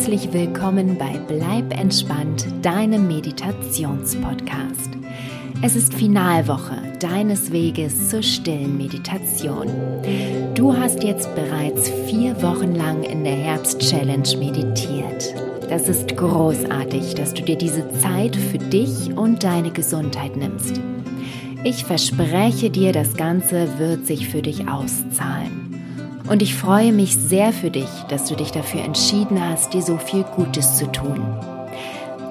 herzlich willkommen bei Bleib entspannt, deinem Meditationspodcast. Es ist Finalwoche deines Weges zur stillen Meditation. Du hast jetzt bereits vier Wochen lang in der Herbst-Challenge meditiert. Das ist großartig, dass du dir diese Zeit für dich und deine Gesundheit nimmst. Ich verspreche dir, das Ganze wird sich für dich auszahlen. Und ich freue mich sehr für dich, dass du dich dafür entschieden hast, dir so viel Gutes zu tun.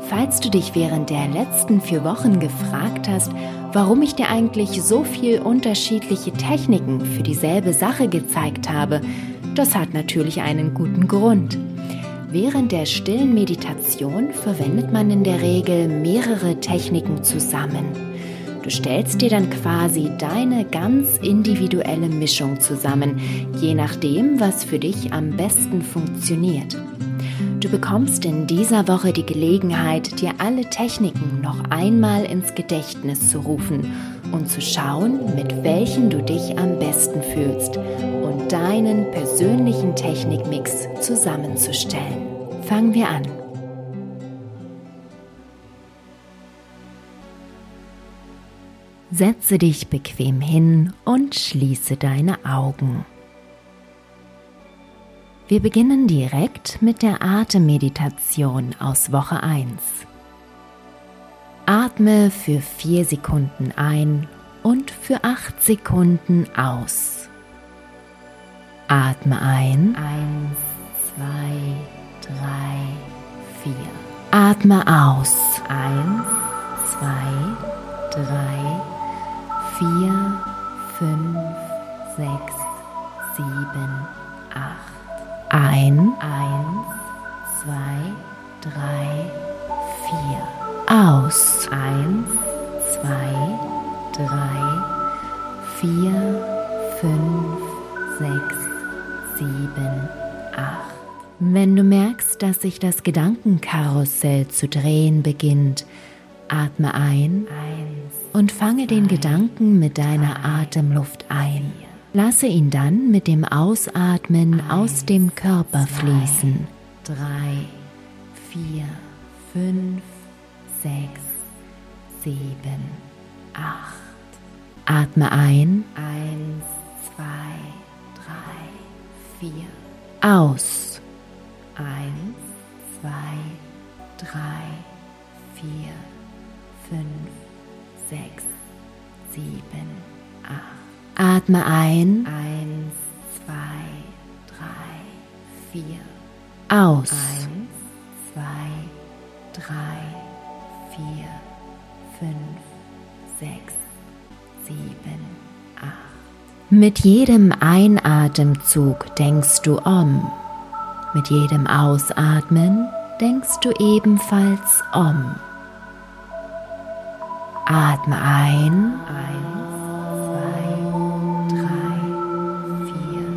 Falls du dich während der letzten vier Wochen gefragt hast, warum ich dir eigentlich so viel unterschiedliche Techniken für dieselbe Sache gezeigt habe, das hat natürlich einen guten Grund. Während der stillen Meditation verwendet man in der Regel mehrere Techniken zusammen. Du stellst dir dann quasi deine ganz individuelle Mischung zusammen, je nachdem, was für dich am besten funktioniert. Du bekommst in dieser Woche die Gelegenheit, dir alle Techniken noch einmal ins Gedächtnis zu rufen und zu schauen, mit welchen du dich am besten fühlst und deinen persönlichen Technikmix zusammenzustellen. Fangen wir an. Setze dich bequem hin und schließe deine Augen. Wir beginnen direkt mit der Atemmeditation aus Woche 1. Atme für 4 Sekunden ein und für 8 Sekunden aus. Atme ein. 1, 2, 3, 4. Atme aus. 1, 2, 3, 4 vier, fünf, sechs, sieben, acht. Ein, eins, zwei, drei, vier. Aus. Eins, zwei, drei, vier, fünf, sechs, sieben, acht. Wenn du merkst, dass sich das Gedankenkarussell zu drehen beginnt, atme ein. Eins und fange den Gedanken mit deiner Atemluft ein. Lasse ihn dann mit dem Ausatmen aus dem Körper fließen. Drei, vier, fünf, sechs, sieben, acht. Atme ein. Eins, zwei, drei, vier. Aus. Eins, zwei, drei, vier, fünf, sechs, sieben, acht. Atme ein. Eins, zwei, drei, vier. Aus. Eins, zwei, drei, vier, fünf, sechs, sieben, acht. Mit jedem Einatemzug denkst du um. Mit jedem Ausatmen denkst du ebenfalls um. Atme ein. Eins, zwei, drei, vier.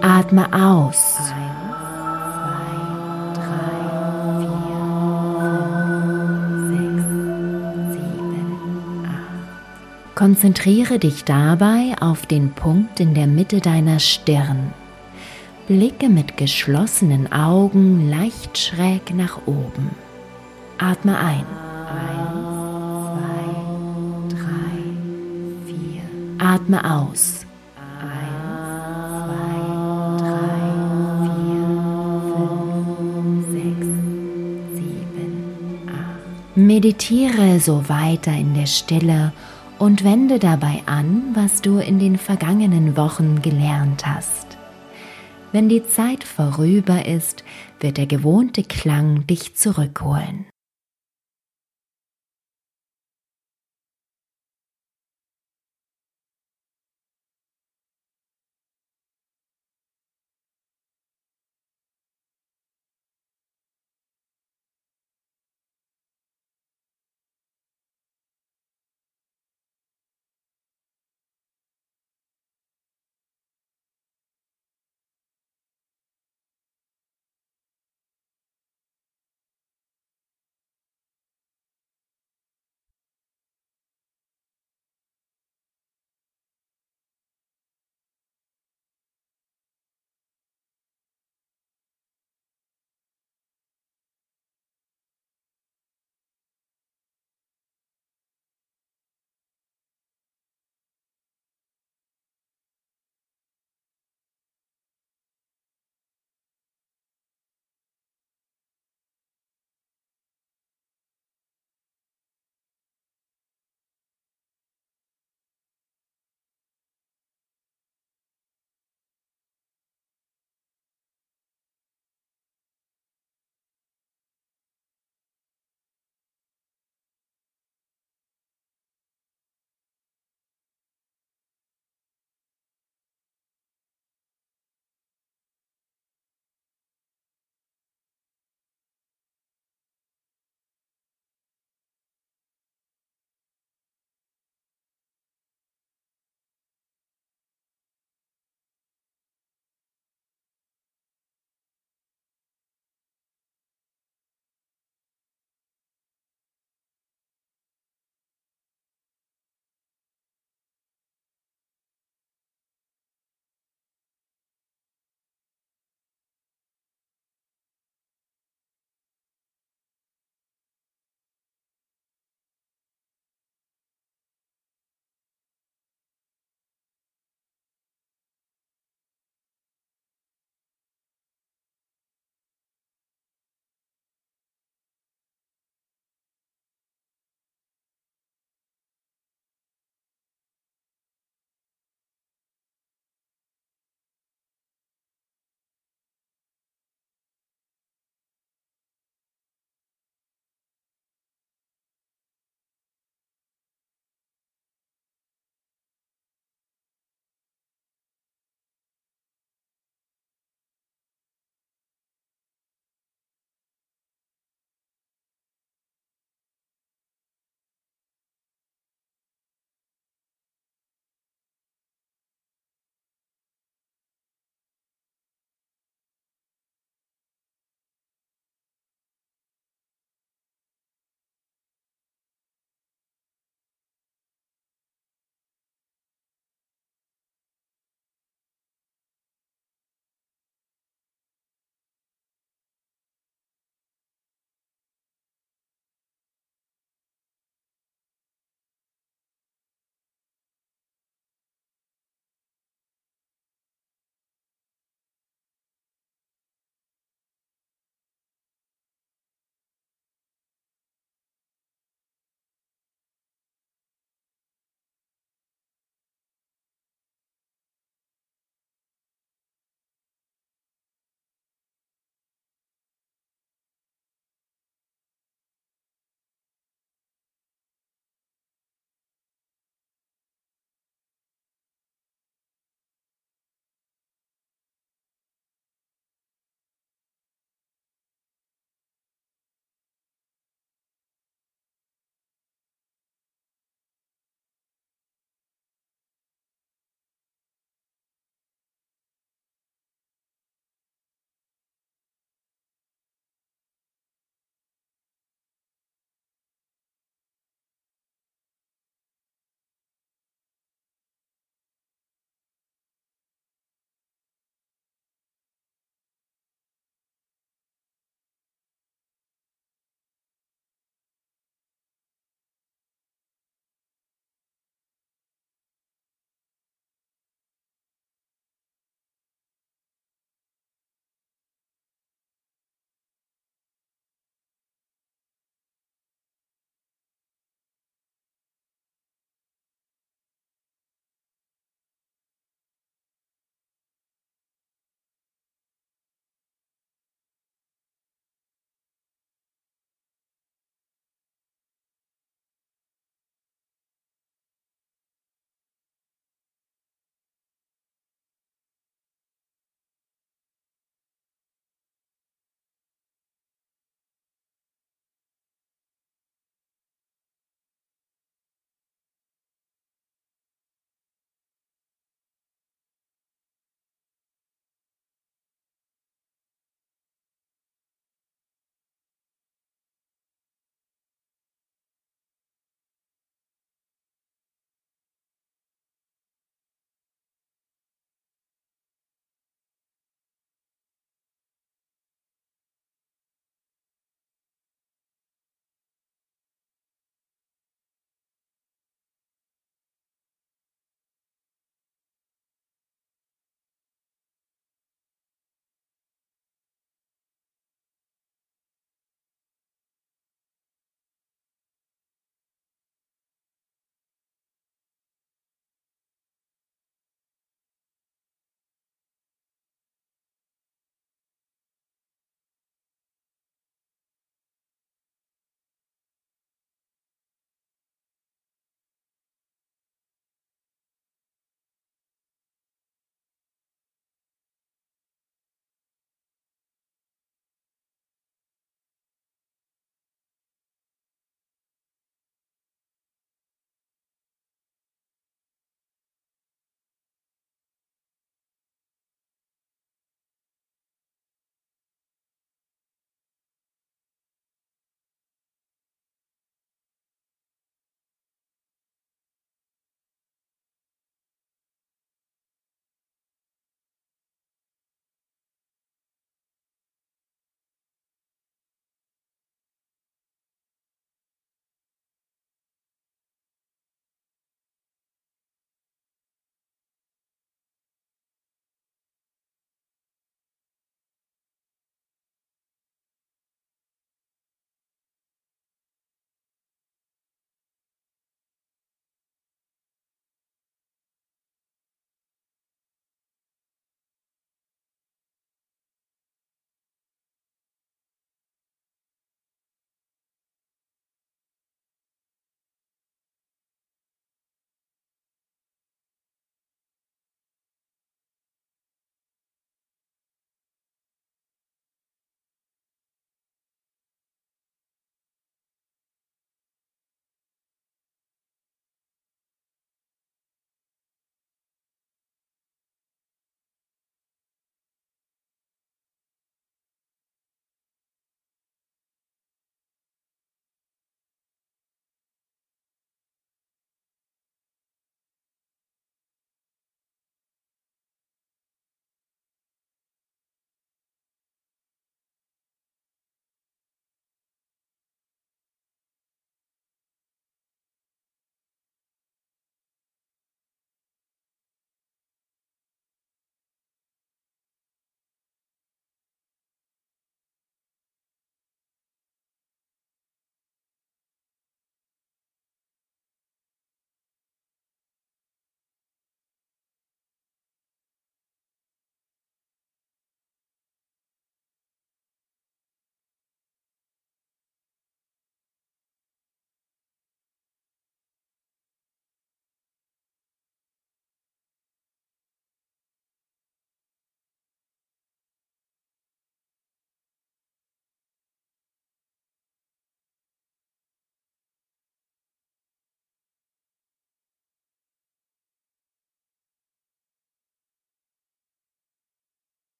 Atme aus. Eins, zwei, drei, vier, fünf, sechs, sieben, acht. Konzentriere dich dabei auf den Punkt in der Mitte deiner Stirn. Blicke mit geschlossenen Augen leicht schräg nach oben. Atme ein. Atme aus. Meditiere so weiter in der Stille und wende dabei an, was du in den vergangenen Wochen gelernt hast. Wenn die Zeit vorüber ist, wird der gewohnte Klang dich zurückholen.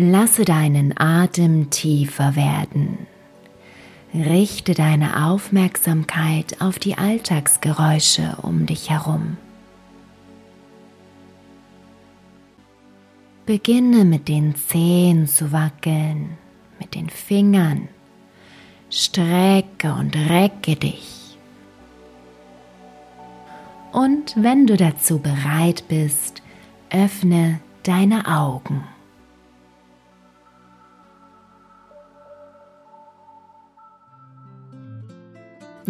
Lasse deinen Atem tiefer werden. Richte deine Aufmerksamkeit auf die Alltagsgeräusche um dich herum. Beginne mit den Zehen zu wackeln, mit den Fingern. Strecke und recke dich. Und wenn du dazu bereit bist, öffne deine Augen.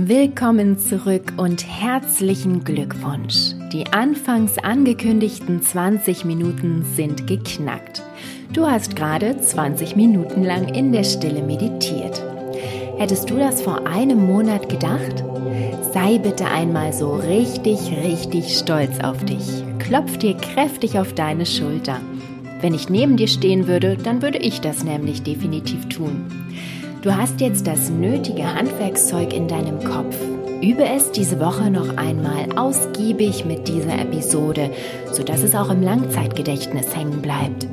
Willkommen zurück und herzlichen Glückwunsch. Die anfangs angekündigten 20 Minuten sind geknackt. Du hast gerade 20 Minuten lang in der Stille meditiert. Hättest du das vor einem Monat gedacht? Sei bitte einmal so richtig, richtig stolz auf dich. Klopf dir kräftig auf deine Schulter. Wenn ich neben dir stehen würde, dann würde ich das nämlich definitiv tun. Du hast jetzt das nötige Handwerkszeug in deinem Kopf. Übe es diese Woche noch einmal ausgiebig mit dieser Episode, sodass es auch im Langzeitgedächtnis hängen bleibt.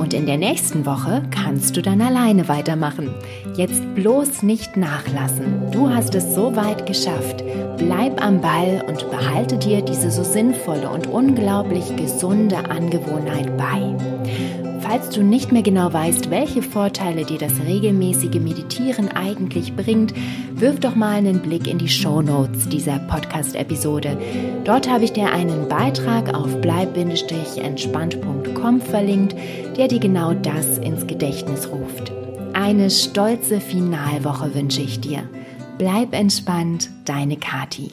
Und in der nächsten Woche kannst du dann alleine weitermachen. Jetzt bloß nicht nachlassen. Du hast es so weit geschafft. Bleib am Ball und behalte dir diese so sinnvolle und unglaublich gesunde Angewohnheit bei. Falls du nicht mehr genau weißt, welche Vorteile dir das regelmäßige Meditieren eigentlich bringt, wirf doch mal einen Blick in die Show Notes dieser Podcast-Episode. Dort habe ich dir einen Beitrag auf bleib-entspannt.com verlinkt, der dir genau das ins Gedächtnis ruft. Eine stolze Finalwoche wünsche ich dir. Bleib entspannt, deine Kati.